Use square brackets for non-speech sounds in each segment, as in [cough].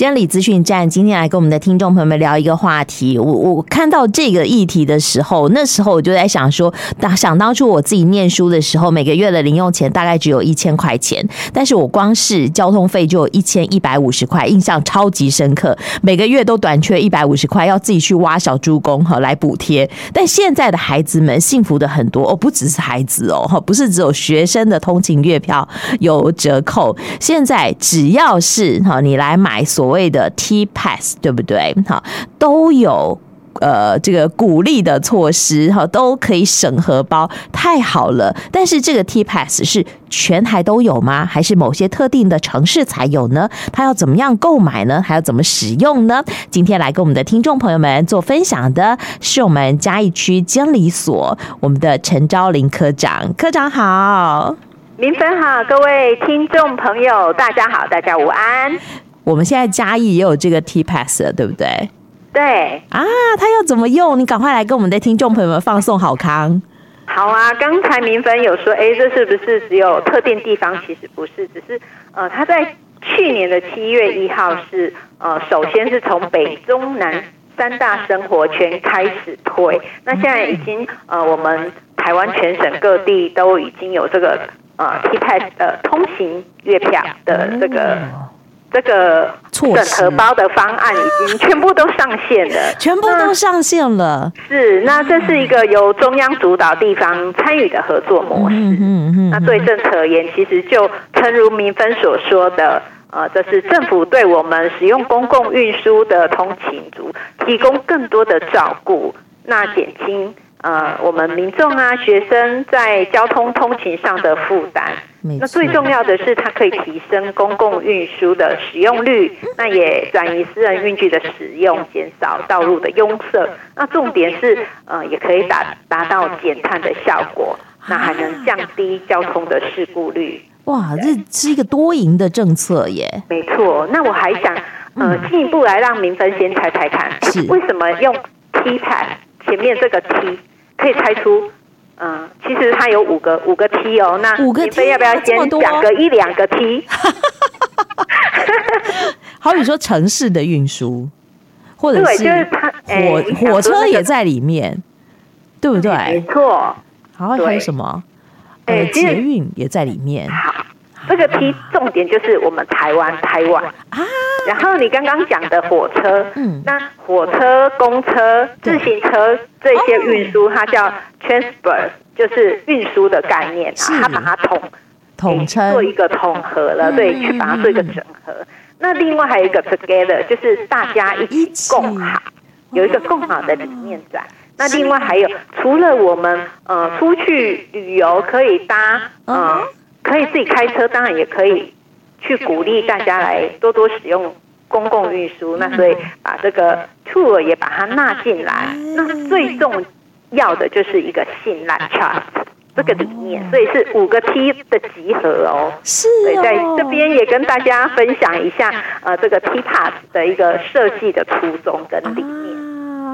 监理资讯站今天来跟我们的听众朋友们聊一个话题。我我看到这个议题的时候，那时候我就在想说，当想当初我自己念书的时候，每个月的零用钱大概只有一千块钱，但是我光是交通费就有一千一百五十块，印象超级深刻。每个月都短缺一百五十块，要自己去挖小猪公哈来补贴。但现在的孩子们幸福的很多哦，不只是孩子哦，哈，不是只有学生的通勤月票有折扣，现在只要是哈你来买。所所谓的 T Pass 对不对？好，都有呃这个鼓励的措施哈，都可以省荷包，太好了。但是这个 T Pass 是全台都有吗？还是某些特定的城市才有呢？它要怎么样购买呢？还要怎么使用呢？今天来跟我们的听众朋友们做分享的是我们嘉义区监理所我们的陈昭林科长，科长好，明芬好，各位听众朋友大家好，大家午安。我们现在嘉义也有这个 T Pass 了，对不对？对啊，它要怎么用？你赶快来跟我们的听众朋友们放送好康。好啊，刚才明芬有说，哎，这是不是只有特定地方？其实不是，只是呃，他在去年的七月一号是呃，首先是从北中南三大生活圈开始推，那现在已经呃，我们台湾全省各地都已经有这个呃 T Pass 的通行月票的这个。这个整荷包的方案已经全部都上线了，[laughs] 全部都上线了。是，那这是一个由中央主导、地方参与的合作模式。嗯嗯嗯。那对政策而言，其实就诚如明分所说的，呃，这是政府对我们使用公共运输的通勤族提供更多的照顾，那减轻呃我们民众啊学生在交通通勤上的负担。那最重要的是，它可以提升公共运输的使用率，那也转移私人运具的使用，减少道路的拥塞。那重点是，呃，也可以达达到减碳的效果，那还能降低交通的事故率。哇，这是一个多赢的政策耶！没错。那我还想，呃，进一步来让明芬先猜猜看，是为什么用 T Pass 前面这个 T 可以猜出？嗯，其实它有五个五个 T 哦，那五个 T 要不要先讲个一两个 T？[laughs] 好比说城市的运输，或者是火、欸、火车也在里面，对不对？没错。好，还有什么？呃，捷运也在里面。好，这个 T 重点就是我们台湾台湾。啊。然后你刚刚讲的火车，嗯，那火车、公车、自行车这些运输，它叫。Transport 就是运输的概念，它把它统统称。做一个统合了，对，去把它做一个整合。那另外还有一个 Together，就是大家一起共好，有一个共好的理念在。那另外还有，除了我们呃出去旅游可以搭，呃可以自己开车，当然也可以去鼓励大家来多多使用公共运输。那所以把这个 Tour 也把它纳进来。那最重。要的就是一个信赖 trust 这个理念，所以是五个 T 的集合哦。是哦，在这边也跟大家分享一下，呃，这个 T Pass 的一个设计的初衷跟理念。啊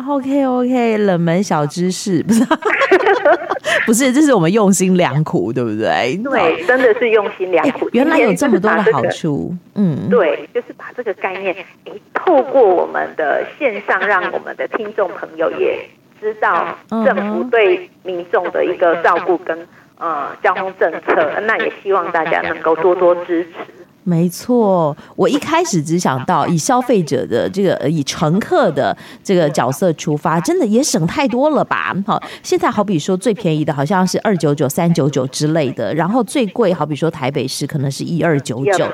，OK OK，冷门小知识不是？[laughs] 不是，这是我们用心良苦，对不对？对，真的是用心良苦。原来有这么多的好处，嗯，对，就是把这个概念，哎，透过我们的线上，让我们的听众朋友也。知道政府对民众的一个照顾跟呃交通政策，那也希望大家能够多多支持。没错，我一开始只想到以消费者的这个以乘客的这个角色出发，真的也省太多了吧？好，现在好比说最便宜的好像是二九九、三九九之类的，然后最贵好比说台北市可能是一二九九。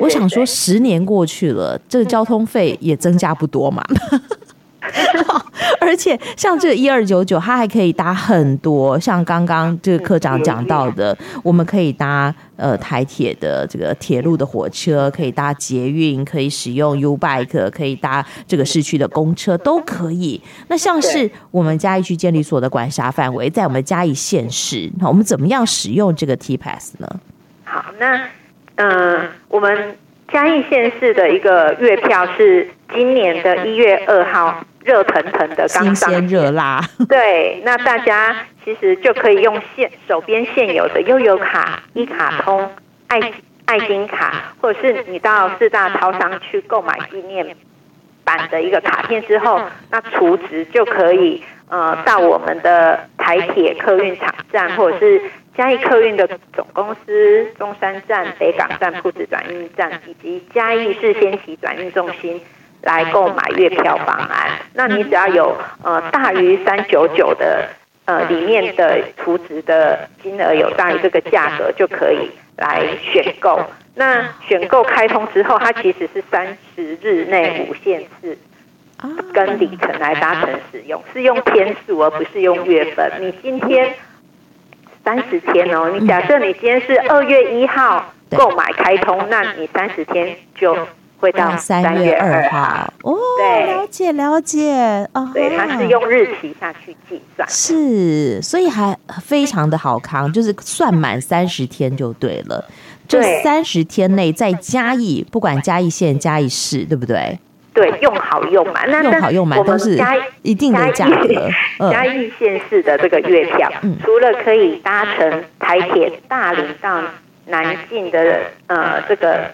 我想说十年过去了，这个交通费也增加不多嘛。[laughs] 而且像这个一二九九，它还可以搭很多，像刚刚这个科长讲到的，我们可以搭呃台铁的这个铁路的火车，可以搭捷运，可以使用 U Bike，可以搭这个市区的公车，都可以。那像是我们嘉义区监理所的管辖范围，在我们嘉义县市，那我们怎么样使用这个 T Pass 呢？好，那嗯、呃，我们嘉义县市的一个月票是今年的一月二号。热腾腾的，刚上新鲜热辣。对，那大家其实就可以用现手边现有的悠游卡、一卡通、爱爱金卡，或者是你到四大超商去购买纪念版的一个卡片之后，那储值就可以呃到我们的台铁客运场站，或者是嘉义客运的总公司中山站、北港站、铺子转运站，以及嘉义市先期转运中心来购买月票方案。那你只要有呃大于三九九的呃里面的储值的金额有大于这个价格，就可以。来选购，那选购开通之后，它其实是三十日内无限次跟里程来达成使用，是用天数而不是用月份。你今天三十天哦，你假设你今天是二月一号购买开通，那你三十天就会到三月二号。哦，对，了解了解。哦，对，它是用日期下去计算，是，所以还非常的好康，就是算满三十天就对了。这三十天内在嘉义，不管嘉义县、嘉义市，对不对？对，用好用满，那用好用满都是一定的价格。[laughs] 嘉义县市的这个月票，嗯、除了可以搭乘台铁大林到南进的呃这个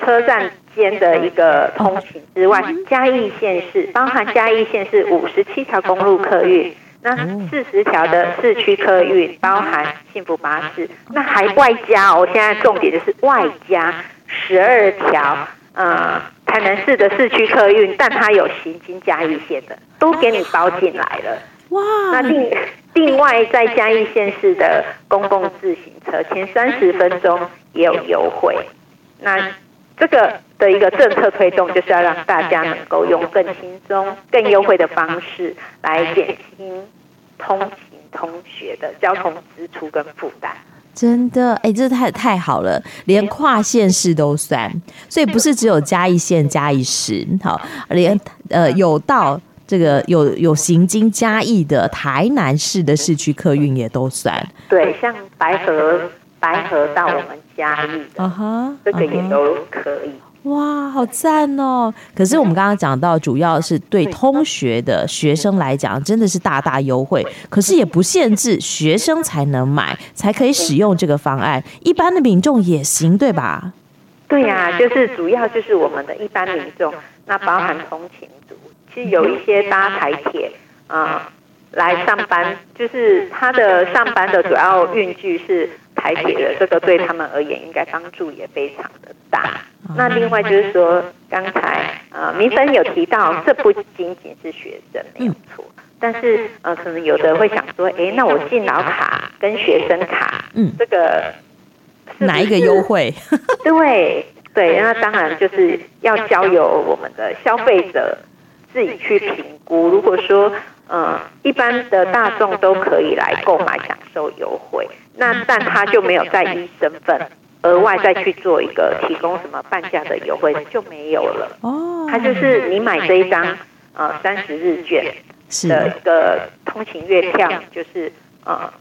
车站。间的一个通勤之外，嘉义县市包含嘉义县市五十七条公路客运，那四十条的市区客运，包含幸福巴士，那还外加哦，现在重点就是外加十二条呃台南市的市区客运，但它有行经嘉义县的，都给你包进来了。哇！那另另外在嘉义县市的公共自行车，前三十分钟也有优惠。那这个的一个政策推动，就是要让大家能够用更轻松、更优惠的方式来减轻通勤通学的交通支出跟负担。真的，哎，这太太好了，连跨县市都算，所以不是只有嘉义县、嘉义市，好，连呃有到这个有有行经嘉义的台南市的市区客运也都算。对，像白河。白河到我们嘉义的，uh huh, 这个也都可以。哇，好赞哦！可是我们刚刚讲到，主要是对通学的学生来讲，真的是大大优惠。可是也不限制学生才能买，才可以使用这个方案，一般的民众也行，对吧？对呀、啊，就是主要就是我们的一般民众，那包含通勤族，其实有一些搭台铁啊、呃、来上班，就是他的上班的主要运具是。台铁的这个对他们而言，应该帮助也非常的大。那另外就是说，刚才呃，明芬有提到，这不仅仅是学生没有错，但是呃，可能有的会想说，哎，那我敬老卡跟学生卡，嗯，这个是哪一个优惠？[laughs] 对对，那当然就是要交由我们的消费者自己去评估。如果说呃，一般的大众都可以来购买享受优惠。那但他就没有再依身份额外再去做一个提供什么半价的优惠就没有了哦，他就是你买这一张呃三十日券的一个通勤月票，就是呃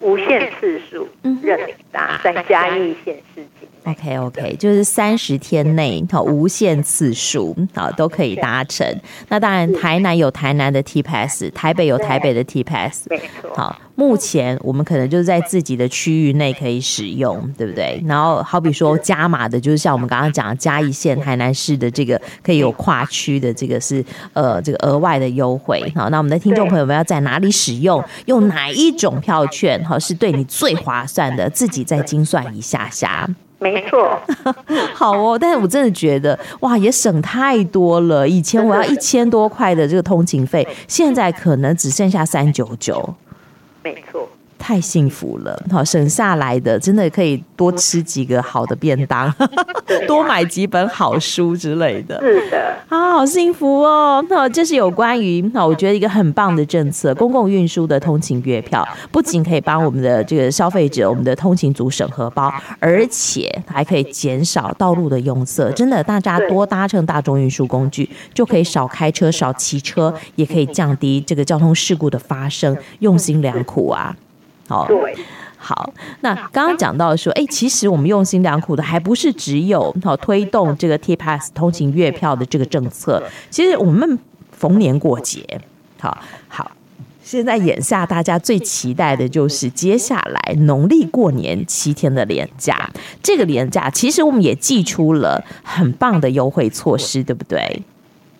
无限次数任你搭，在嘉义县市境。OK OK，就是三十天内好无限次数好都可以搭乘。那当然，台南有台南的 T Pass，台北有台北的 T Pass。没错。好，目前我们可能就是在自己的区域内可以使用，对不对？然后好比说加码的，就是像我们刚刚讲的嘉义县台南市的这个可以有跨区的这个是呃这个额外的优惠。好，那我们的听众朋友们要在哪里使用？用哪一种票券？好，是对你最划算的，自己再精算一下下。没错，[laughs] 好哦，但是我真的觉得哇，也省太多了。以前我要一千多块的这个通勤费，现在可能只剩下三九九。没错。太幸福了，好省下来的真的可以多吃几个好的便当，多买几本好书之类的。是的，啊，好幸福哦。那这是有关于那我觉得一个很棒的政策，公共运输的通勤月票，不仅可以帮我们的这个消费者、我们的通勤族省荷包，而且还可以减少道路的拥塞。真的，大家多搭乘大众运输工具，就可以少开车、少骑车，也可以降低这个交通事故的发生。用心良苦啊！好，对，好。那刚刚讲到说，哎，其实我们用心良苦的，还不是只有好推动这个 T Pass 通勤月票的这个政策。其实我们逢年过节，好好现在眼下大家最期待的就是接下来农历过年七天的连假。这个连假其实我们也寄出了很棒的优惠措施，对不对？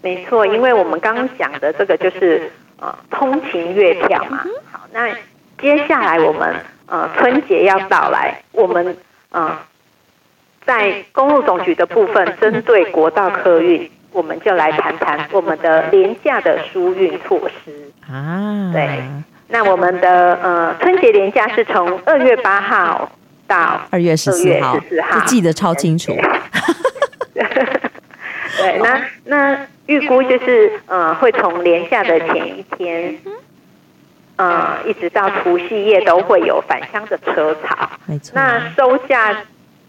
没错，因为我们刚刚讲的这个就是呃通勤月票嘛。好，那接下来我们呃春节要到来，我们呃在公路总局的部分，针对国道客运，我们就来谈谈我们的廉价的疏运措施。啊，对，那我们的呃春节廉价是从二月八号到二月十四号，就记得超清楚。[laughs] 对，那那预估就是呃会从连假的前一天，呃一直到除夕夜都会有返乡的车潮。没错，那收假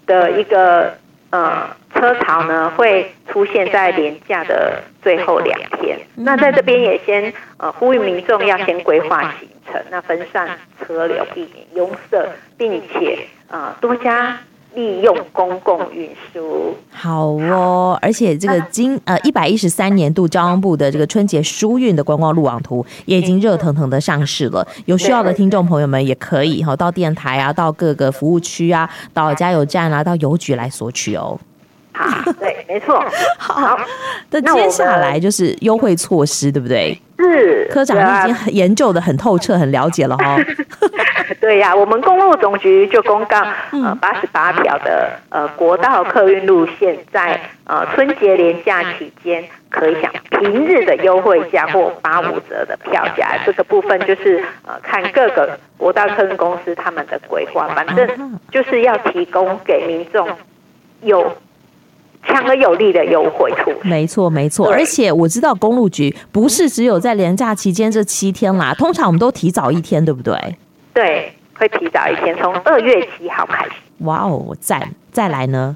的一个呃。车潮呢会出现在年假的最后两天，那在这边也先呃呼吁民众要先规划行程，那分散车流，避免拥塞，并且呃多加利用公共运输。好哦，而且这个今 [laughs] 呃一百一十三年度交通部的这个春节疏运的观光路网图也已经热腾腾的上市了，有需要的听众朋友们也可以哈到电台啊，到各个服务区啊，到加油站啊，到邮局来索取哦。好，对，没错。好，那接下来就是优惠措施，对不对？是，科长已经很研究的很透彻，很了解了哈。[laughs] 对呀、啊，我们公路总局就公告，呃，八十八条的呃国道客运路线，在呃春节连假期间可以享平日的优惠价或八五折的票价。这个部分就是呃看各个国道客运公司他们的规划，反正就是要提供给民众有。强而有力的优惠措施，没错没错，而且我知道公路局不是只有在连假期间这七天啦，通常我们都提早一天，对不对？对，会提早一天，从二月七号开始。哇哦，赞！再来呢？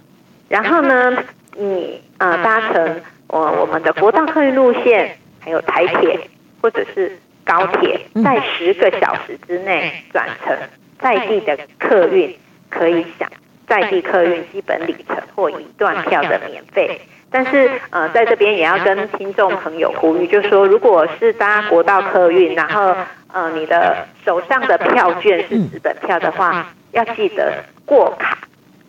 然后呢，你呃搭乘我我们的国道客运路线，还有台铁或者是高铁，在十个小时之内转乘在地的客运，可以享。在地客运基本里程或一段票的免费，但是呃，在这边也要跟听众朋友呼吁，就是说，如果是搭国道客运，然后呃，你的手上的票券是纸本票的话，要记得过卡，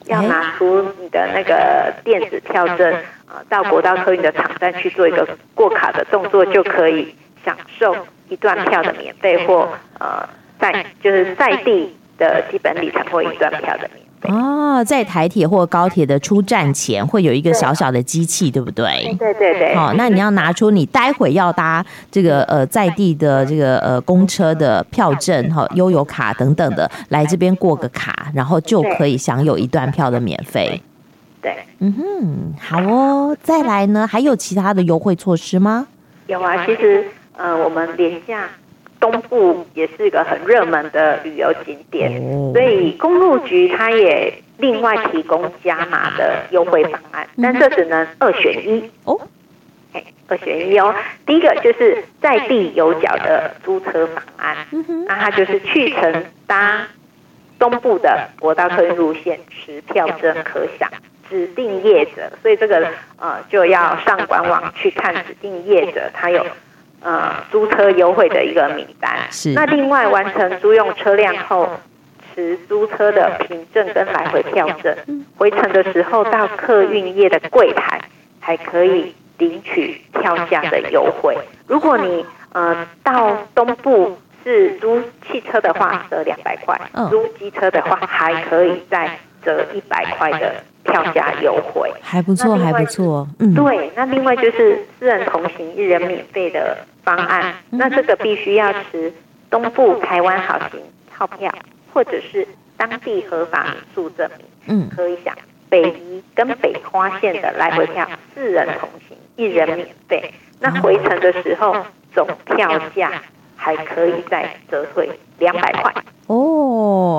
要拿出你的那个电子票证，呃，到国道客运的场站去做一个过卡的动作，就可以享受一段票的免费或呃，在就是在地的基本里程或一段票的免费。哦，在台铁或高铁的出站前会有一个小小的机器，对不对？对对对。哦，那你要拿出你待会要搭这个呃在地的这个呃公车的票证哈、悠游卡等等的，来这边过个卡，然后就可以享有一段票的免费。对，嗯哼，好哦。再来呢，还有其他的优惠措施吗？有啊，其实呃，我们连假。东部也是一个很热门的旅游景点，所以公路局它也另外提供加码的优惠方案，但这只能二选一哦。哎，二选一哦。第一个就是在地有脚的租车方案，那它就是去程搭东部的国道客运路线，持票证可享指定业者，所以这个呃就要上官网去看指定业者，它有。呃，租车优惠的一个名单。是。那另外完成租用车辆后，持租车的凭证跟来回票证，回程的时候到客运业的柜台，还可以领取票价的优惠。如果你呃到东部是租汽车的话，折两百块；租机车的话，还可以再折一百块的。票价优惠还不错，还不错。嗯，对。那另外就是四人同行一人免费的方案，那这个必须要持东部台湾好行套票，或者是当地合法民宿证明，嗯，可以想北宜跟北花线的来回票，四人同行一人免费。那回程的时候总票价还可以再折退两百块。哦，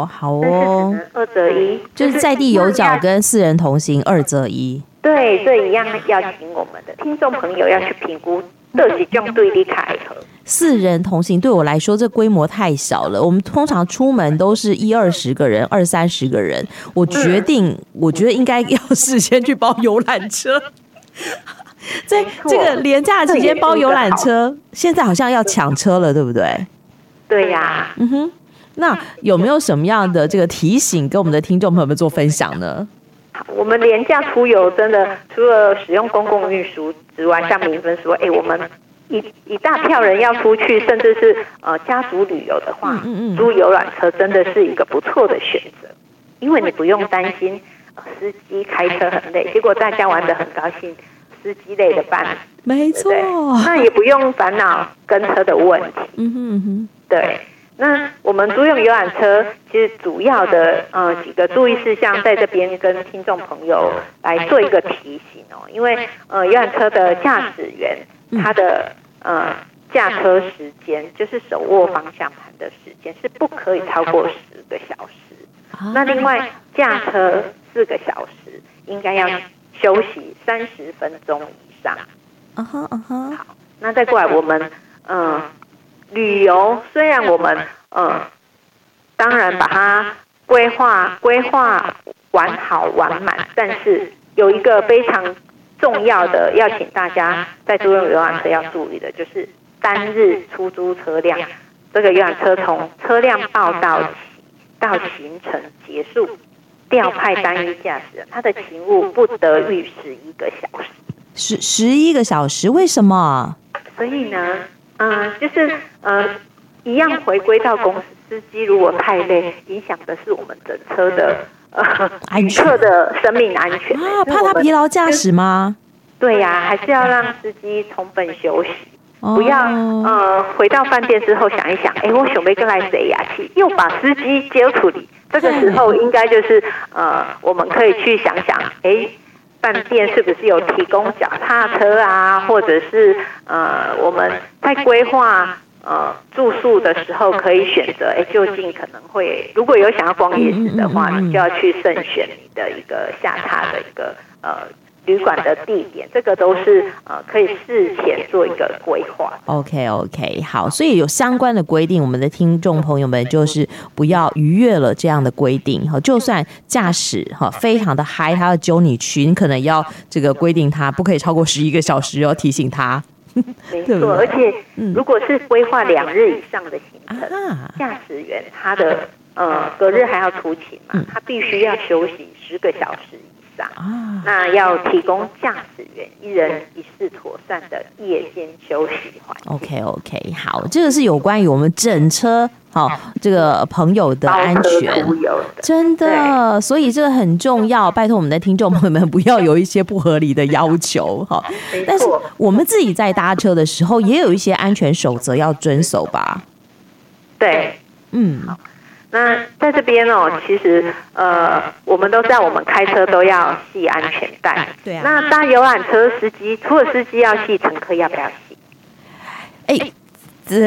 好哦，二择一，就是在地有脚跟四人同行二择一。对，这一样要请我们的听众朋友要去评估，这样对立卡合。四人同行对我来说，这规模太小了。我们通常出门都是一二十个人，二三十个人。我决定，我觉得应该要事先去包游览车。[laughs] 在这个廉价期间包游览车，现在好像要抢车了，对不对？对呀、啊，嗯哼。那有没有什么样的这个提醒，跟我们的听众朋友们做分享呢？我们连假出游，真的除了使用公共运输之外，像明芬说，哎，我们一一大票人要出去，甚至是呃家族旅游的话，嗯嗯，租游览车真的是一个不错的选择，因为你不用担心司机开车很累，结果大家玩得很高兴，司机累的半，没错，那也不用烦恼跟车的问题，嗯哼嗯哼，对。那我们租用游览车，其实主要的呃几个注意事项，在这边跟听众朋友来做一个提醒哦。因为呃游览车的驾驶员他的呃驾车时间，就是手握方向盘的时间是不可以超过十个小时。那另外驾车四个小时，应该要休息三十分钟以上。嗯哼嗯哼。好，那再过来我们嗯。呃旅游虽然我们呃，当然把它规划规划完好完满，但是有一个非常重要的要请大家在租用游览车要注意的，就是单日出租车辆，这个游览车从车辆报到起到行程结束，调派单一驾驶人，他的勤务不得逾十一个小时。十十一个小时？为什么？所以呢？嗯，就是呃，一样回归到公司，司机如果太累，影响的是我们整车的呃旅客 [laughs] 的生命安全啊，怕他疲劳驾驶吗？对呀、啊，还是要让司机充分休息，不要呃回到饭店之后想一想，哎，我准备跟来谁呀？去又把司机接处理，这个时候应该就是呃，我们可以去想想，哎。饭店是不是有提供脚踏车啊？或者是呃，我们在规划呃住宿的时候可以选择，哎，就近可能会如果有想要逛夜市的话，你就要去慎选你的一个下榻的一个呃。旅馆的地点，这个都是呃可以事前做一个规划。OK OK，好，所以有相关的规定，我们的听众朋友们就是不要逾越了这样的规定哈。就算驾驶哈非常的嗨，他要揪你去，你可能要这个规定他不可以超过十一个小时，要提醒他。没 [laughs] 错，而且如果是规划两日以上的行程，驾驶员他的呃隔日还要出勤嘛，他必须要休息十个小时。啊，那要提供驾驶员一人一室妥善的夜间休息环境。OK OK，好，这个是有关于我们整车好这个朋友的安全，真的，所以这个很重要。拜托我们的听众朋友们不要有一些不合理的要求哈。但是我们自己在搭车的时候也有一些安全守则要遵守吧？对，嗯。那在这边哦，其实呃，我们都知道，我们开车都要系安全带。对啊。那搭游览车司机，除了司机要系，乘客要不要系？哎，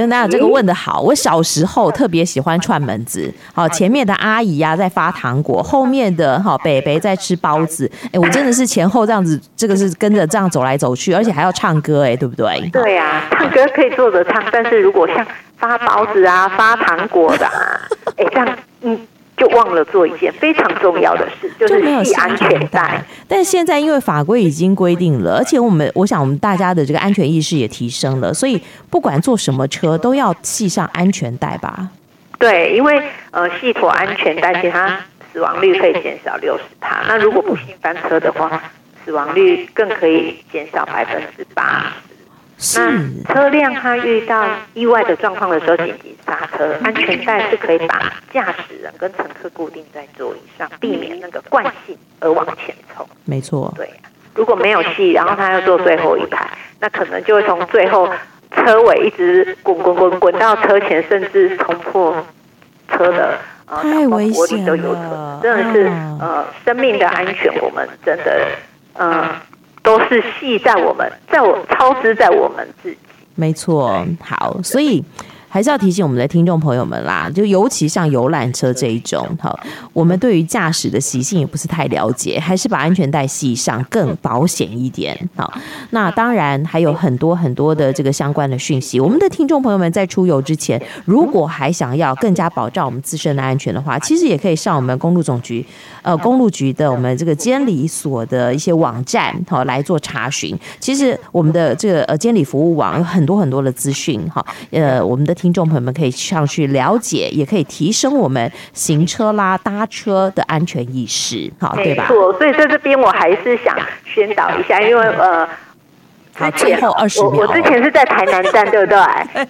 那这个问的好。我小时候特别喜欢串门子，好，前面的阿姨呀、啊、在发糖果，后面的哈北北在吃包子。哎，我真的是前后这样子，这个是跟着这样走来走去，而且还要唱歌，哎，对不对？对呀、啊，唱歌可以坐着唱，但是如果像发包子啊、发糖果的啊。哎，这样嗯，就忘了做一件非常重要的事，就是系安全带。但现在因为法规已经规定了，而且我们我想我们大家的这个安全意识也提升了，所以不管坐什么车都要系上安全带吧？对，因为呃，系妥安全带，其他死亡率可以减少六十趴。那如果不幸翻车的话，死亡率更可以减少百分之八十。那车辆它遇到意外的状况的时候，紧急刹车，安全带是可以把驾驶人跟乘客固定在座椅上，避免那个惯性而往前冲。没错，对。如果没有戏，然后他要坐最后一排，那可能就会从最后车尾一直滚滚滚滚到车前，甚至冲破车的呃挡风玻璃都有可能。真的是呃生命的安全，我们真的呃。都是系在我们，在我操之在我们自己。没错，好，所以。还是要提醒我们的听众朋友们啦，就尤其像游览车这一种，哈，我们对于驾驶的习性也不是太了解，还是把安全带系上更保险一点。好，那当然还有很多很多的这个相关的讯息。我们的听众朋友们在出游之前，如果还想要更加保障我们自身的安全的话，其实也可以上我们公路总局，呃，公路局的我们这个监理所的一些网站，好来做查询。其实我们的这个呃监理服务网有很多很多的资讯，哈，呃，我们的。听众朋友们可以上去了解，也可以提升我们行车啦、搭车的安全意识，好，对吧？所以在这边我还是想宣导一下，因为呃，好，最后二十秒，我我之前是在台南站，对不对？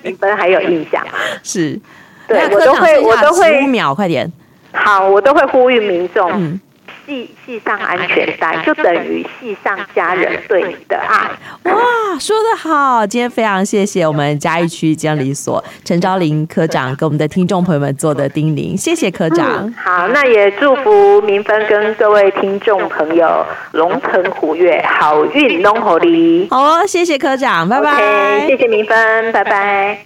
[laughs] 你们还有印象吗？是，对，我都会，我都会，五秒，快点。好，我都会呼吁民众。嗯系系上安全带，就等于系上家人对你的爱。哇，说得好！今天非常谢谢我们嘉义区监理所陈昭林科长给我们的听众朋友们做的叮咛，谢谢科长。嗯、好，那也祝福明芬跟各位听众朋友龙腾虎跃，好运龙虎利。好哦，谢谢科长，拜拜。Okay, 谢谢明芬，拜拜。